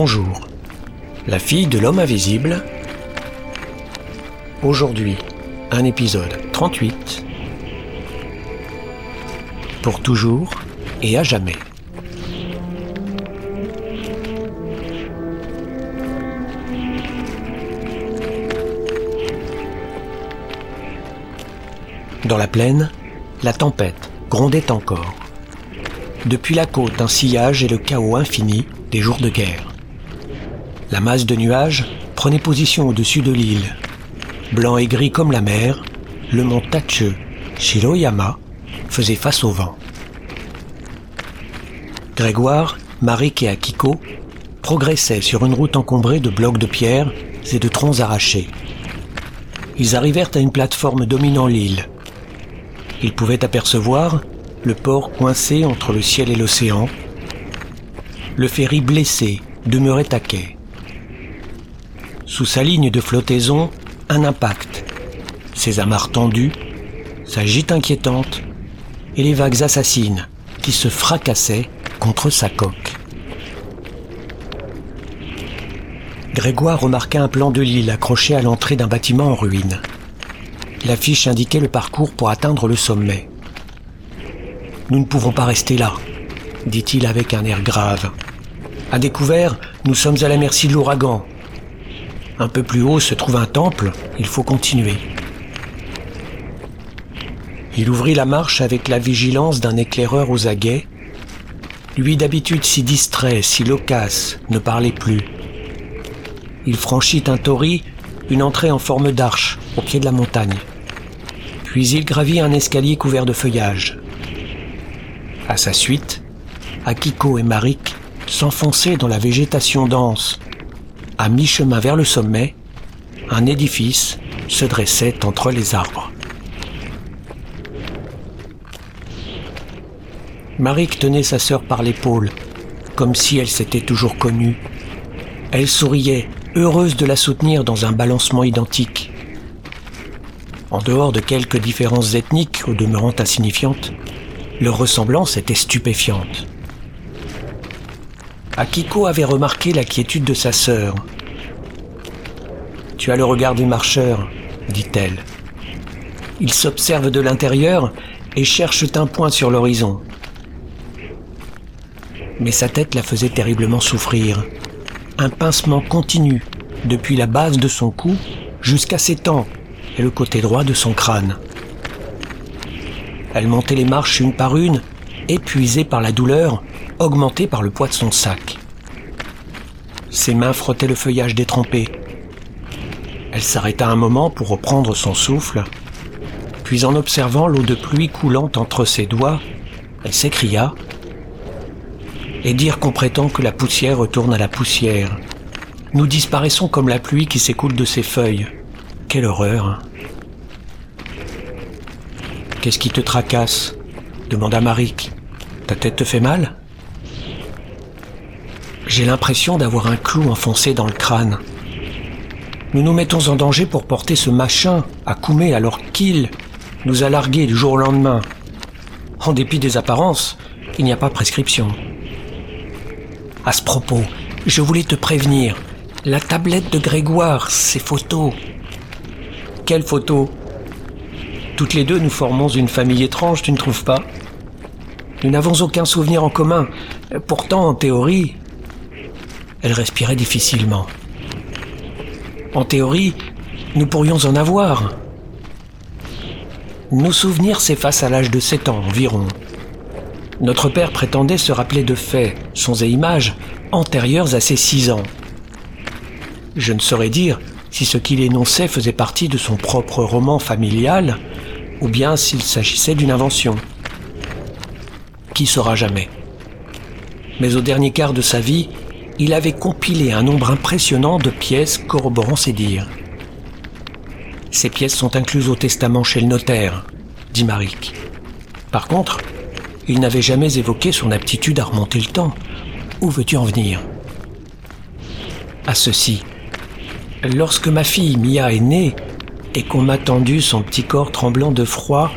Bonjour, la fille de l'homme invisible. Aujourd'hui, un épisode 38. Pour toujours et à jamais. Dans la plaine, la tempête grondait encore. Depuis la côte, un sillage et le chaos infini des jours de guerre. La masse de nuages prenait position au-dessus de l'île. Blanc et gris comme la mer, le mont Tache, Shiroyama, faisait face au vent. Grégoire, Marik et Akiko progressaient sur une route encombrée de blocs de pierre et de troncs arrachés. Ils arrivèrent à une plateforme dominant l'île. Ils pouvaient apercevoir le port coincé entre le ciel et l'océan. Le ferry blessé demeurait à quai. Sous sa ligne de flottaison, un impact. Ses amarres tendues, sa gîte inquiétante et les vagues assassines qui se fracassaient contre sa coque. Grégoire remarqua un plan de l'île accroché à l'entrée d'un bâtiment en ruine. L'affiche indiquait le parcours pour atteindre le sommet. Nous ne pouvons pas rester là, dit-il avec un air grave. À découvert, nous sommes à la merci de l'ouragan. Un peu plus haut se trouve un temple, il faut continuer. Il ouvrit la marche avec la vigilance d'un éclaireur aux aguets. Lui d'habitude si distrait, si loquace, ne parlait plus. Il franchit un tori, une entrée en forme d'arche, au pied de la montagne. Puis il gravit un escalier couvert de feuillage. À sa suite, Akiko et Marik s'enfonçaient dans la végétation dense. À mi-chemin vers le sommet, un édifice se dressait entre les arbres. Marik tenait sa sœur par l'épaule, comme si elle s'était toujours connue. Elle souriait, heureuse de la soutenir dans un balancement identique. En dehors de quelques différences ethniques au demeurant insignifiantes, leur ressemblance était stupéfiante. Akiko avait remarqué la quiétude de sa sœur. Tu as le regard du marcheur, dit-elle. Ils s'observent de l'intérieur et cherchent un point sur l'horizon. Mais sa tête la faisait terriblement souffrir. Un pincement continu, depuis la base de son cou jusqu'à ses tempes et le côté droit de son crâne. Elle montait les marches une par une, épuisée par la douleur, augmentée par le poids de son sac. Ses mains frottaient le feuillage détrempé. Elle s'arrêta un moment pour reprendre son souffle, puis en observant l'eau de pluie coulant entre ses doigts, elle s'écria Et dire qu'on prétend que la poussière retourne à la poussière. Nous disparaissons comme la pluie qui s'écoule de ses feuilles. Quelle horreur Qu'est-ce qui te tracasse? demanda Marik. Ta tête te fait mal? J'ai l'impression d'avoir un clou enfoncé dans le crâne. Nous nous mettons en danger pour porter ce machin à Koumé alors qu'il nous a largués du jour au lendemain. En dépit des apparences, il n'y a pas prescription. À ce propos, je voulais te prévenir. La tablette de Grégoire, ses photos. Quelles photos? Toutes les deux, nous formons une famille étrange, tu ne trouves pas? Nous n'avons aucun souvenir en commun. Pourtant, en théorie, elle respirait difficilement. En théorie, nous pourrions en avoir. Nos souvenirs s'effacent à l'âge de 7 ans environ. Notre père prétendait se rappeler de faits, sons et images antérieurs à ses 6 ans. Je ne saurais dire si ce qu'il énonçait faisait partie de son propre roman familial ou bien s'il s'agissait d'une invention. Qui saura jamais Mais au dernier quart de sa vie, il avait compilé un nombre impressionnant de pièces corroborant ses dires. Ces pièces sont incluses au testament chez le notaire, dit Marik. Par contre, il n'avait jamais évoqué son aptitude à remonter le temps. Où veux-tu en venir? À ceci. Lorsque ma fille Mia est née, et qu'on m'a tendu son petit corps tremblant de froid,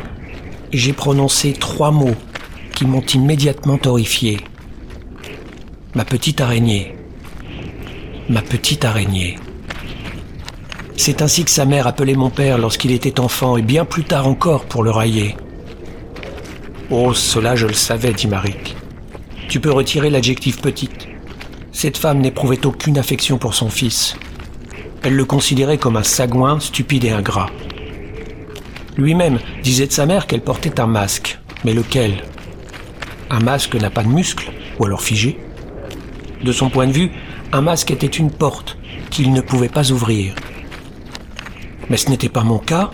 j'ai prononcé trois mots qui m'ont immédiatement horrifié. Ma petite araignée. ma petite araignée. C'est ainsi que sa mère appelait mon père lorsqu'il était enfant et bien plus tard encore pour le railler. Oh, cela je le savais, dit Marik. Tu peux retirer l'adjectif petite. Cette femme n'éprouvait aucune affection pour son fils. Elle le considérait comme un sagouin, stupide et ingrat. Lui-même disait de sa mère qu'elle portait un masque. Mais lequel? Un masque n'a pas de muscles, ou alors figé. De son point de vue, un masque était une porte qu'il ne pouvait pas ouvrir. Mais ce n'était pas mon cas.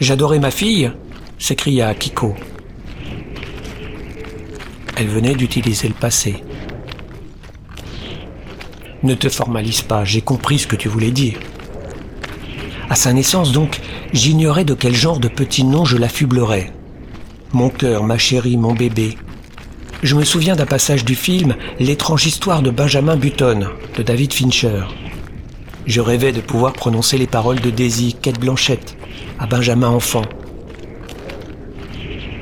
J'adorais ma fille, s'écria Kiko. Elle venait d'utiliser le passé. Ne te formalise pas, j'ai compris ce que tu voulais dire. À sa naissance donc, j'ignorais de quel genre de petit nom je l'affublerais. Mon cœur, ma chérie, mon bébé. Je me souviens d'un passage du film L'étrange histoire de Benjamin Button, de David Fincher. Je rêvais de pouvoir prononcer les paroles de Daisy, Quête Blanchette, à Benjamin enfant.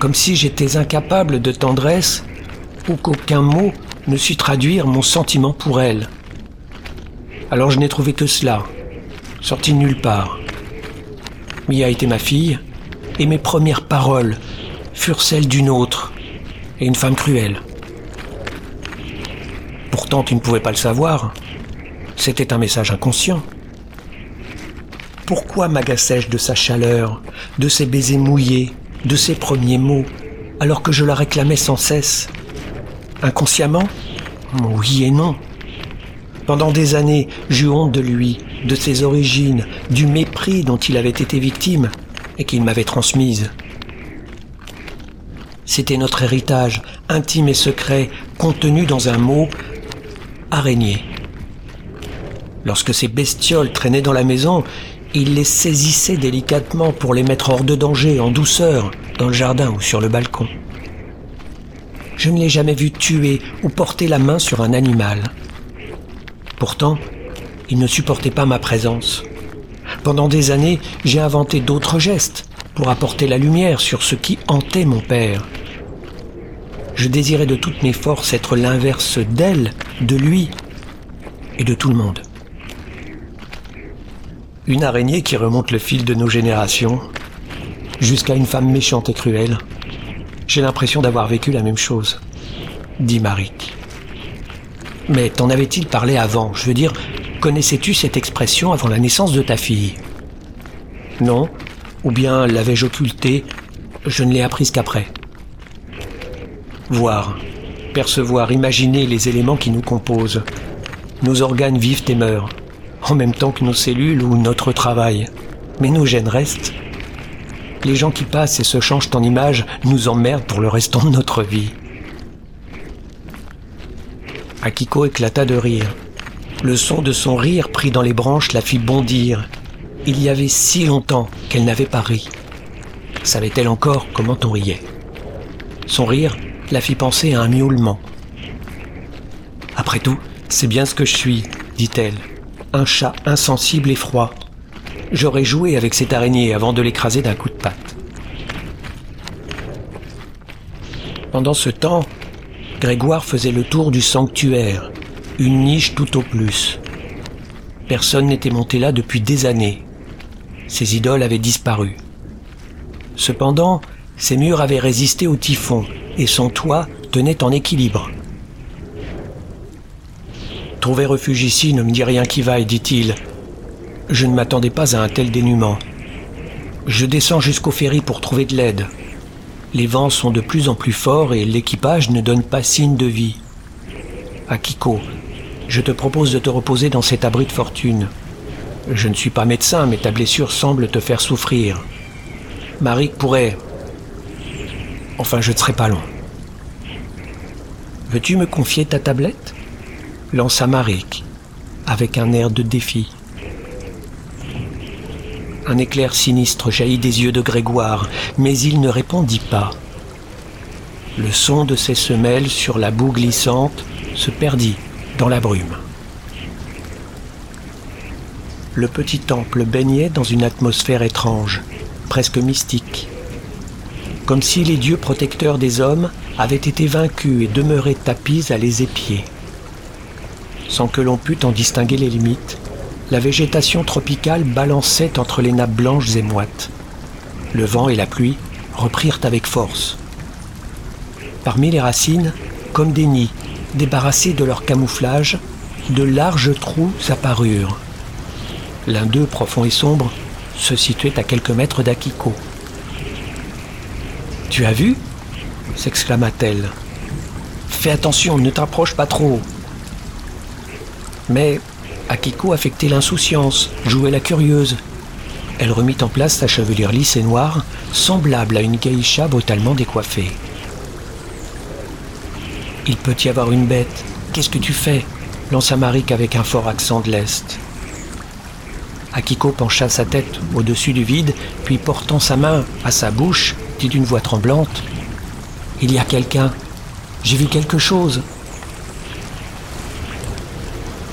Comme si j'étais incapable de tendresse ou qu'aucun mot ne sut traduire mon sentiment pour elle. Alors je n'ai trouvé que cela, sorti nulle part. Mia était ma fille, et mes premières paroles furent celles d'une autre, et une femme cruelle. Pourtant tu ne pouvais pas le savoir, c'était un message inconscient. Pourquoi m'agaçais-je de sa chaleur, de ses baisers mouillés, de ses premiers mots, alors que je la réclamais sans cesse? Inconsciemment? Oui et non. Pendant des années, j'eus honte de lui, de ses origines, du mépris dont il avait été victime et qu'il m'avait transmise. C'était notre héritage, intime et secret, contenu dans un mot araignée. Lorsque ces bestioles traînaient dans la maison, il les saisissait délicatement pour les mettre hors de danger, en douceur, dans le jardin ou sur le balcon. Je ne l'ai jamais vu tuer ou porter la main sur un animal. Pourtant, il ne supportait pas ma présence. Pendant des années, j'ai inventé d'autres gestes pour apporter la lumière sur ce qui hantait mon père. Je désirais de toutes mes forces être l'inverse d'elle, de lui et de tout le monde. Une araignée qui remonte le fil de nos générations, jusqu'à une femme méchante et cruelle. J'ai l'impression d'avoir vécu la même chose, dit Marik. Mais t'en avait-il parlé avant? Je veux dire, connaissais-tu cette expression avant la naissance de ta fille? Non Ou bien l'avais-je occultée Je ne l'ai apprise qu'après. Voir, percevoir, imaginer les éléments qui nous composent. Nos organes vivent et meurent, en même temps que nos cellules ou notre travail. Mais nos gènes restent. Les gens qui passent et se changent en images nous emmerdent pour le restant de notre vie. Akiko éclata de rire. Le son de son rire pris dans les branches la fit bondir. Il y avait si longtemps qu'elle n'avait pas ri. Savait-elle encore comment on riait? Son rire la fit penser à un miaulement. Après tout, c'est bien ce que je suis, dit-elle. Un chat insensible et froid. J'aurais joué avec cette araignée avant de l'écraser d'un coup de patte. Pendant ce temps, Grégoire faisait le tour du sanctuaire, une niche tout au plus. Personne n'était monté là depuis des années. Ses idoles avaient disparu. Cependant, ses murs avaient résisté au typhon et son toit tenait en équilibre. Trouver refuge ici ne me dit rien qui vaille, dit-il. Je ne m'attendais pas à un tel dénuement. Je descends jusqu'au ferry pour trouver de l'aide. Les vents sont de plus en plus forts et l'équipage ne donne pas signe de vie. Akiko, je te propose de te reposer dans cet abri de fortune. Je ne suis pas médecin, mais ta blessure semble te faire souffrir. Marie pourrait... Enfin, je ne serai pas long. Veux-tu me confier ta tablette? Lança Marik, avec un air de défi. Un éclair sinistre jaillit des yeux de Grégoire, mais il ne répondit pas. Le son de ses semelles sur la boue glissante se perdit dans la brume. Le petit temple baignait dans une atmosphère étrange, presque mystique, comme si les dieux protecteurs des hommes avaient été vaincus et demeuraient tapis à les épier. sans que l'on pût en distinguer les limites, la végétation tropicale balançait entre les nappes blanches et moites. Le vent et la pluie reprirent avec force. Parmi les racines, comme des nids, débarrassés de leur camouflage, de larges trous apparurent. L'un d'eux, profond et sombre, se situait à quelques mètres d'Akiko. Tu as vu? s'exclama-t-elle. Fais attention, ne t'approche pas trop. Mais Akiko affectait l'insouciance, jouait la curieuse. Elle remit en place sa chevelure lisse et noire, semblable à une geisha brutalement décoiffée. Il peut y avoir une bête. Qu'est-ce que tu fais? lança Marik avec un fort accent de l'Est. Akiko pencha sa tête au-dessus du vide, puis portant sa main à sa bouche, dit d'une voix tremblante Il y a quelqu'un. J'ai vu quelque chose.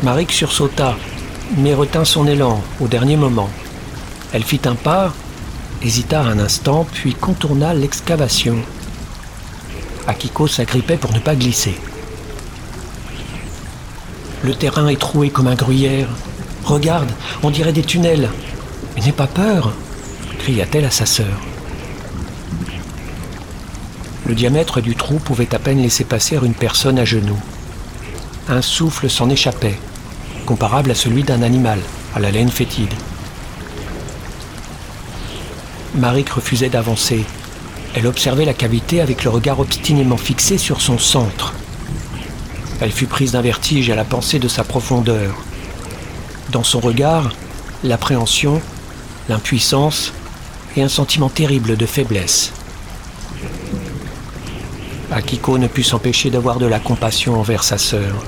Marik sursauta, mais retint son élan au dernier moment. Elle fit un pas, hésita un instant, puis contourna l'excavation. Akiko s'agrippait pour ne pas glisser. Le terrain est troué comme un gruyère. Regarde, on dirait des tunnels. Mais n'aie pas peur, cria-t-elle à sa sœur. Le diamètre du trou pouvait à peine laisser passer une personne à genoux. Un souffle s'en échappait, comparable à celui d'un animal, à la laine fétide. Marik refusait d'avancer. Elle observait la cavité avec le regard obstinément fixé sur son centre. Elle fut prise d'un vertige à la pensée de sa profondeur. Dans son regard, l'appréhension, l'impuissance et un sentiment terrible de faiblesse. Akiko ne put s'empêcher d'avoir de la compassion envers sa sœur.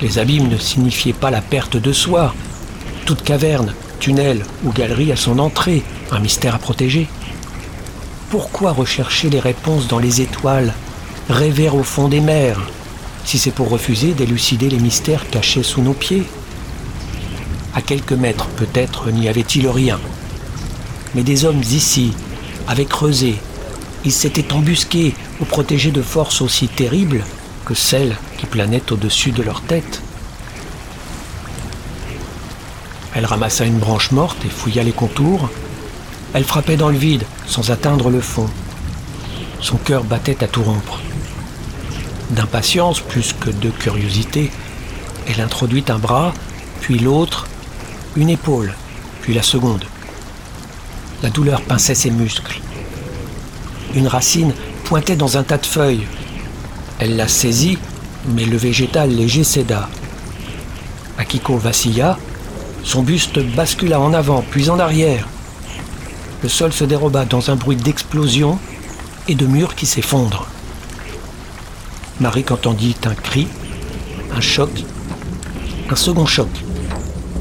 Les abîmes ne signifiaient pas la perte de soi. Toute caverne, tunnel ou galerie a son entrée, un mystère à protéger. Pourquoi rechercher les réponses dans les étoiles, rêver au fond des mers si c'est pour refuser d'élucider les mystères cachés sous nos pieds? À quelques mètres peut-être n'y avait-il rien. Mais des hommes ici avaient creusé. Ils s'étaient embusqués ou protégés de forces aussi terribles que celles qui planaient au-dessus de leur tête. Elle ramassa une branche morte et fouilla les contours. Elle frappait dans le vide sans atteindre le fond. Son cœur battait à tout rompre. D'impatience plus que de curiosité, elle introduit un bras, puis l'autre, une épaule, puis la seconde. La douleur pinçait ses muscles. Une racine pointait dans un tas de feuilles. Elle la saisit, mais le végétal léger céda. Akiko vacilla, son buste bascula en avant, puis en arrière. Le sol se déroba dans un bruit d'explosion et de murs qui s'effondrent. Marie entendit un cri, un choc, un second choc,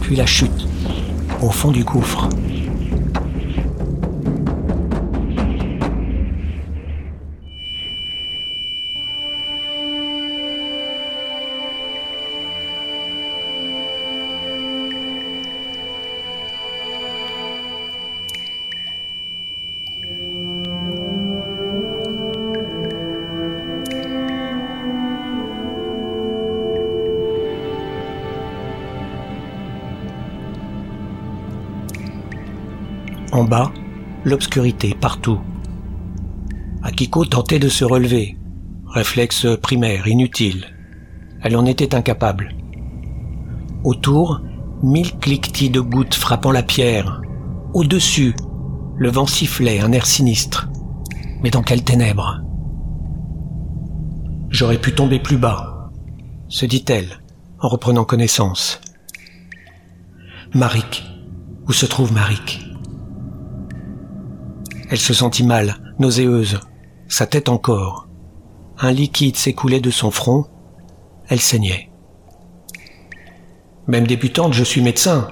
puis la chute au fond du gouffre. Bas, l'obscurité partout. Akiko tentait de se relever. Réflexe primaire, inutile. Elle en était incapable. Autour, mille cliquetis de gouttes frappant la pierre. Au-dessus, le vent sifflait, un air sinistre. Mais dans quelles ténèbres? J'aurais pu tomber plus bas, se dit-elle, en reprenant connaissance. Marik. Où se trouve Marik? Elle se sentit mal, nauséeuse, sa tête encore. Un liquide s'écoulait de son front, elle saignait. Même débutante, je suis médecin.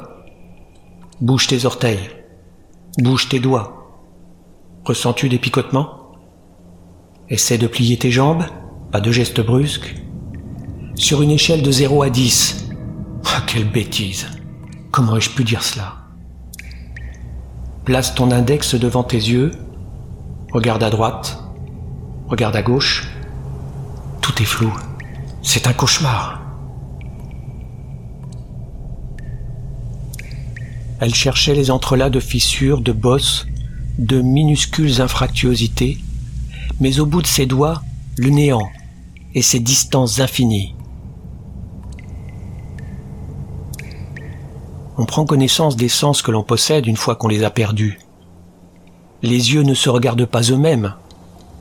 Bouge tes orteils. Bouge tes doigts. Ressens-tu des picotements? Essaie de plier tes jambes, pas de gestes brusques. Sur une échelle de 0 à 10. Ah, quelle bêtise. Comment ai-je pu dire cela? Place ton index devant tes yeux, regarde à droite, regarde à gauche. Tout est flou. C'est un cauchemar. Elle cherchait les entrelacs de fissures, de bosses, de minuscules infractuosités, mais au bout de ses doigts, le néant et ses distances infinies. On prend connaissance des sens que l'on possède une fois qu'on les a perdus. Les yeux ne se regardent pas eux-mêmes,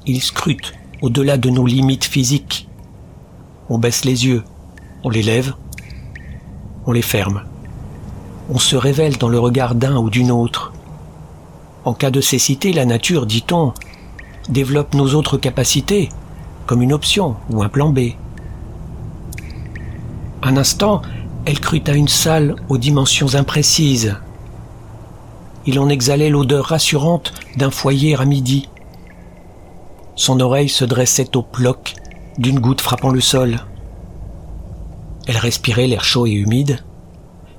ils scrutent au-delà de nos limites physiques. On baisse les yeux, on les lève, on les ferme. On se révèle dans le regard d'un ou d'une autre. En cas de cécité, la nature, dit-on, développe nos autres capacités, comme une option ou un plan B. Un instant, elle crut à une salle aux dimensions imprécises. Il en exhalait l'odeur rassurante d'un foyer à midi. Son oreille se dressait au ploc d'une goutte frappant le sol. Elle respirait l'air chaud et humide.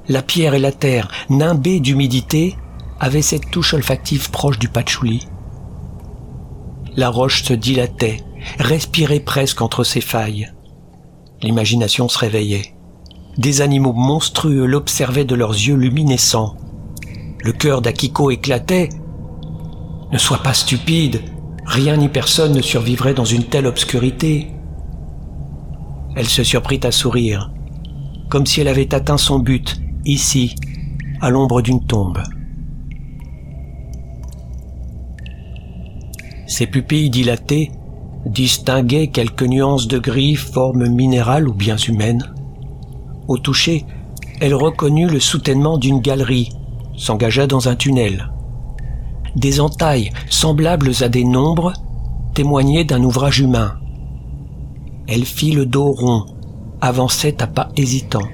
La pierre et la terre, nimbées d'humidité, avaient cette touche olfactive proche du patchouli. La roche se dilatait, respirait presque entre ses failles. L'imagination se réveillait. Des animaux monstrueux l'observaient de leurs yeux luminescents. Le cœur d'Akiko éclatait. Ne sois pas stupide, rien ni personne ne survivrait dans une telle obscurité. Elle se surprit à sourire, comme si elle avait atteint son but, ici, à l'ombre d'une tombe. Ses pupilles dilatées distinguaient quelques nuances de gris, formes minérales ou bien humaines. Au toucher, elle reconnut le soutènement d'une galerie, s'engagea dans un tunnel. Des entailles semblables à des nombres témoignaient d'un ouvrage humain. Elle fit le dos rond, avançait à pas hésitants.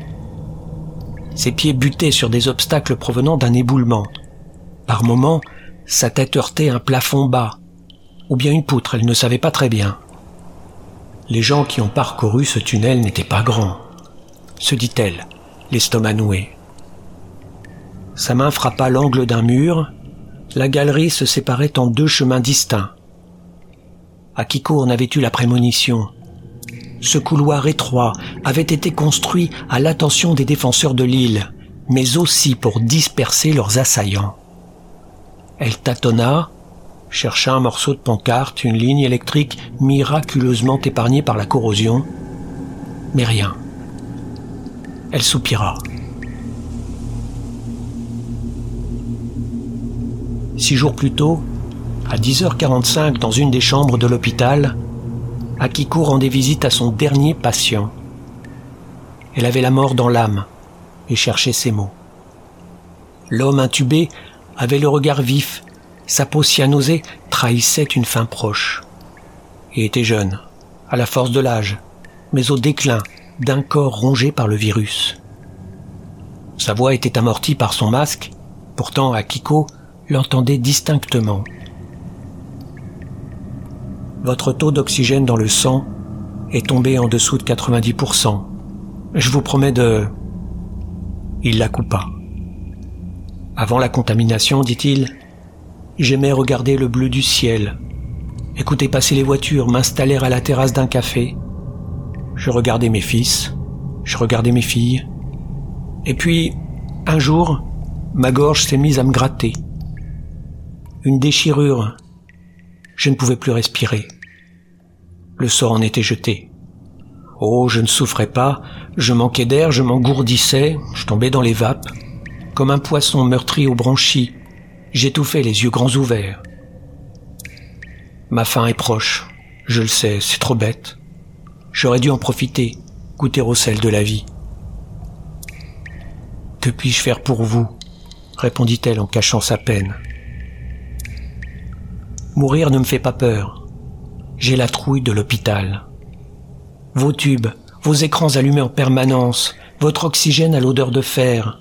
Ses pieds butaient sur des obstacles provenant d'un éboulement. Par moments, sa tête heurtait un plafond bas, ou bien une poutre, elle ne savait pas très bien. Les gens qui ont parcouru ce tunnel n'étaient pas grands, se dit-elle, l'estomac noué. Sa main frappa l'angle d'un mur, la galerie se séparait en deux chemins distincts. Akiko en avait eu la prémonition. Ce couloir étroit avait été construit à l'attention des défenseurs de l'île, mais aussi pour disperser leurs assaillants. Elle tâtonna, chercha un morceau de pancarte, une ligne électrique miraculeusement épargnée par la corrosion, mais rien. Elle soupira. Six jours plus tôt, à 10h45 dans une des chambres de l'hôpital, Akiko rendait visite à son dernier patient. Elle avait la mort dans l'âme et cherchait ses mots. L'homme intubé avait le regard vif, sa peau cyanosée trahissait une fin proche. Il était jeune, à la force de l'âge, mais au déclin d'un corps rongé par le virus. Sa voix était amortie par son masque, pourtant Akiko l'entendait distinctement. Votre taux d'oxygène dans le sang est tombé en dessous de 90%. Je vous promets de... Il la coupa. Avant la contamination, dit-il, j'aimais regarder le bleu du ciel, écouter passer les voitures, m'installer à la terrasse d'un café. Je regardais mes fils, je regardais mes filles. Et puis, un jour, ma gorge s'est mise à me gratter. Une déchirure je ne pouvais plus respirer. Le sort en était jeté. Oh, je ne souffrais pas, je manquais d'air, je m'engourdissais, je tombais dans les vapes. Comme un poisson meurtri aux branchies, j'étouffais les yeux grands ouverts. Ma fin est proche, je le sais, c'est trop bête. J'aurais dû en profiter, goûter au sel de la vie. Que puis-je faire pour vous? répondit-elle en cachant sa peine. Mourir ne me fait pas peur. J'ai la trouille de l'hôpital. Vos tubes, vos écrans allumés en permanence, votre oxygène à l'odeur de fer,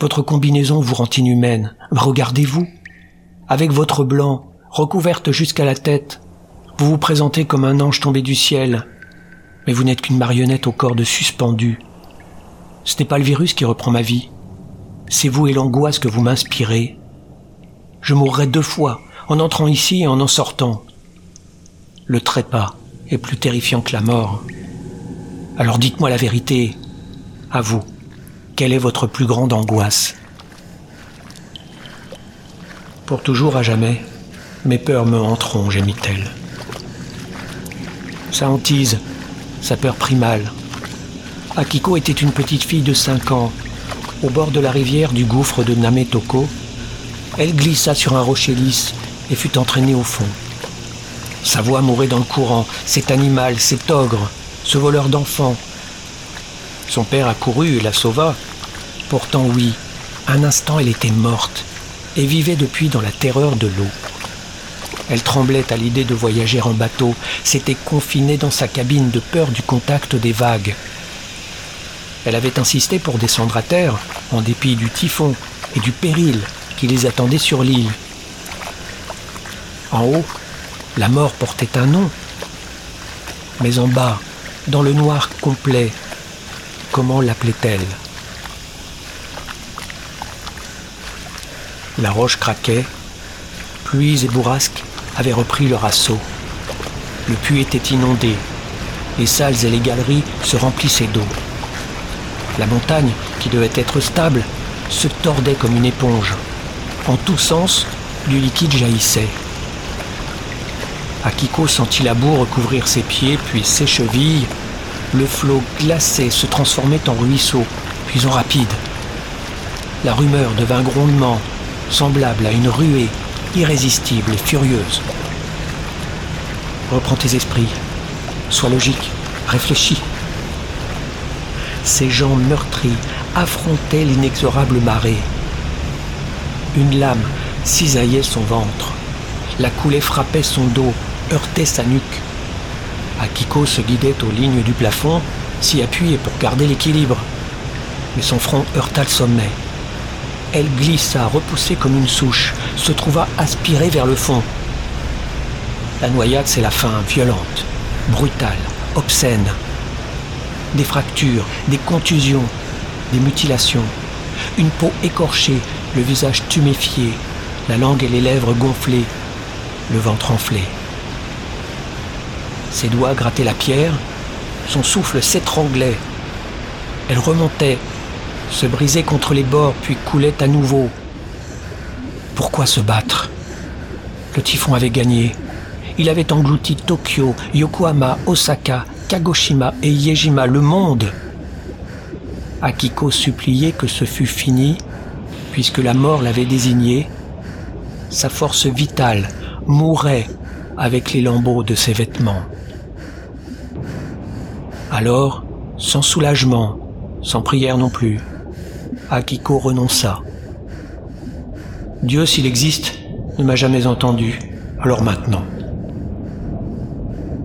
votre combinaison vous rend inhumaine. Regardez-vous. Avec votre blanc, recouverte jusqu'à la tête, vous vous présentez comme un ange tombé du ciel, mais vous n'êtes qu'une marionnette au corps de suspendu. Ce n'est pas le virus qui reprend ma vie. C'est vous et l'angoisse que vous m'inspirez. Je mourrai deux fois en entrant ici et en en sortant. Le trépas est plus terrifiant que la mort. Alors dites-moi la vérité. À vous, quelle est votre plus grande angoisse? Pour toujours à jamais, mes peurs me hanteront, gémit-elle. Sa hantise, sa peur primale. Akiko était une petite fille de 5 ans. Au bord de la rivière du gouffre de Nametoko, elle glissa sur un rocher lisse et fut entraînée au fond. Sa voix mourait dans le courant, cet animal, cet ogre, ce voleur d'enfants. Son père accourut et la sauva. Pourtant oui, un instant elle était morte et vivait depuis dans la terreur de l'eau. Elle tremblait à l'idée de voyager en bateau, s'était confinée dans sa cabine de peur du contact des vagues. Elle avait insisté pour descendre à terre, en dépit du typhon et du péril qui les attendait sur l'île. En haut, la mort portait un nom. Mais en bas, dans le noir complet, comment l'appelait-elle? La roche craquait, pluies et bourrasques avaient repris leur assaut. Le puits était inondé, les salles et les galeries se remplissaient d'eau. La montagne, qui devait être stable, se tordait comme une éponge. En tous sens, du liquide jaillissait. Akiko sentit la boue recouvrir ses pieds, puis ses chevilles. Le flot glacé se transformait en ruisseau, puis en rapide. La rumeur devint grondement, semblable à une ruée irrésistible et furieuse. Reprends tes esprits. Sois logique. Réfléchis. Ces gens meurtris affrontaient l'inexorable marée. Une lame cisaillait son ventre. La coulée frappait son dos, heurtait sa nuque. Akiko se guidait aux lignes du plafond, s'y appuyait pour garder l'équilibre. Mais son front heurta le sommet. Elle glissa, repoussée comme une souche, se trouva aspirée vers le fond. La noyade, c'est la fin, violente, brutale, obscène. Des fractures, des contusions, des mutilations, une peau écorchée, le visage tuméfié, la langue et les lèvres gonflées, le ventre enflé. Ses doigts grattaient la pierre, son souffle s'étranglait. Elle remontait, se brisait contre les bords, puis coulait à nouveau. Pourquoi se battre? Le typhon avait gagné. Il avait englouti Tokyo, Yokohama, Osaka, Kagoshima et Yejima, le monde. Akiko suppliait que ce fût fini, puisque la mort l'avait désigné. Sa force vitale mourait avec les lambeaux de ses vêtements. Alors, sans soulagement, sans prière non plus, Akiko renonça. Dieu, s'il existe, ne m'a jamais entendu, alors maintenant.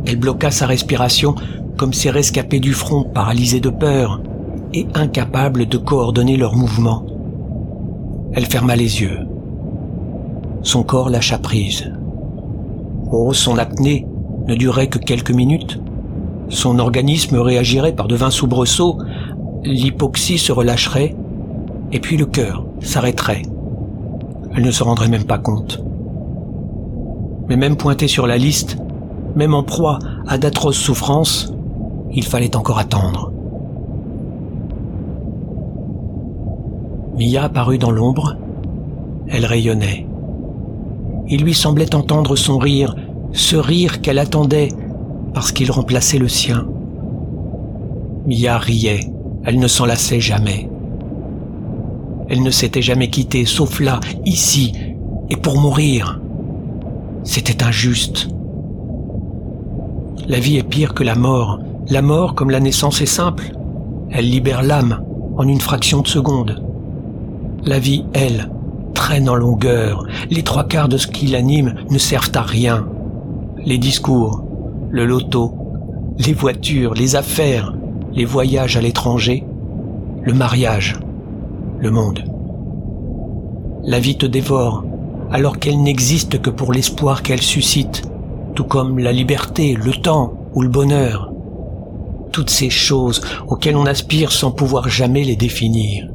Elle bloqua sa respiration comme ces rescapés du front paralysés de peur et incapables de coordonner leurs mouvements. Elle ferma les yeux. Son corps lâcha prise. Oh, son apnée ne durait que quelques minutes. Son organisme réagirait par de vains soubresauts, l'hypoxie se relâcherait et puis le cœur s'arrêterait. Elle ne se rendrait même pas compte. Mais même pointée sur la liste, même en proie à d'atroces souffrances, il fallait encore attendre. Mia apparut dans l'ombre. Elle rayonnait. Il lui semblait entendre son rire, ce rire qu'elle attendait parce qu'il remplaçait le sien. Mia riait, elle ne s'en lassait jamais. Elle ne s'était jamais quittée, sauf là, ici, et pour mourir. C'était injuste. La vie est pire que la mort. La mort, comme la naissance, est simple. Elle libère l'âme en une fraction de seconde. La vie, elle, traîne en longueur. Les trois quarts de ce qui l'anime ne servent à rien. Les discours, le loto, les voitures, les affaires, les voyages à l'étranger, le mariage, le monde. La vie te dévore, alors qu'elle n'existe que pour l'espoir qu'elle suscite, tout comme la liberté, le temps ou le bonheur. Toutes ces choses auxquelles on aspire sans pouvoir jamais les définir.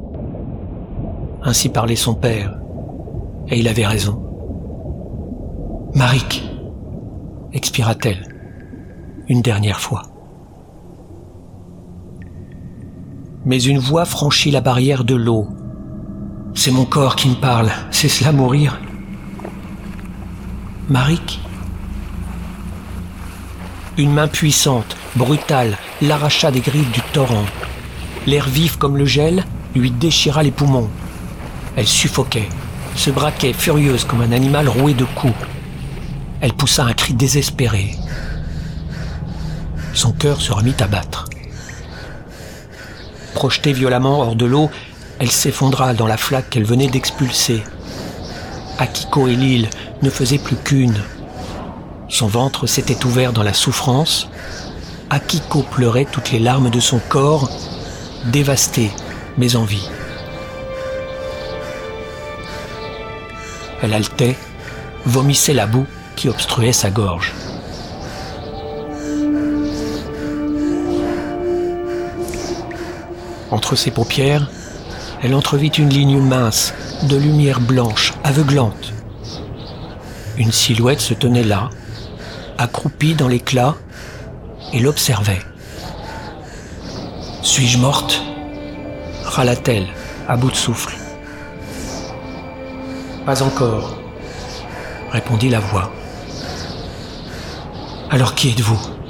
Ainsi parlait son père, et il avait raison. Marik, expira-t-elle, une dernière fois. Mais une voix franchit la barrière de l'eau. C'est mon corps qui me parle, c'est cela mourir Marik Une main puissante, brutale, l'arracha des griffes du torrent. L'air vif comme le gel lui déchira les poumons. Elle suffoquait, se braquait furieuse comme un animal roué de coups. Elle poussa un cri désespéré. Son cœur se remit à battre. Projetée violemment hors de l'eau, elle s'effondra dans la flaque qu'elle venait d'expulser. Akiko et l'île ne faisaient plus qu'une. Son ventre s'était ouvert dans la souffrance. Akiko pleurait toutes les larmes de son corps, dévasté mais en vie. Elle haletait, vomissait la boue qui obstruait sa gorge. Entre ses paupières, elle entrevit une ligne mince, de lumière blanche, aveuglante. Une silhouette se tenait là, accroupie dans l'éclat, et l'observait. Suis-je morte? râla-t-elle, à bout de souffle. Pas encore, répondit la voix. Alors qui êtes-vous?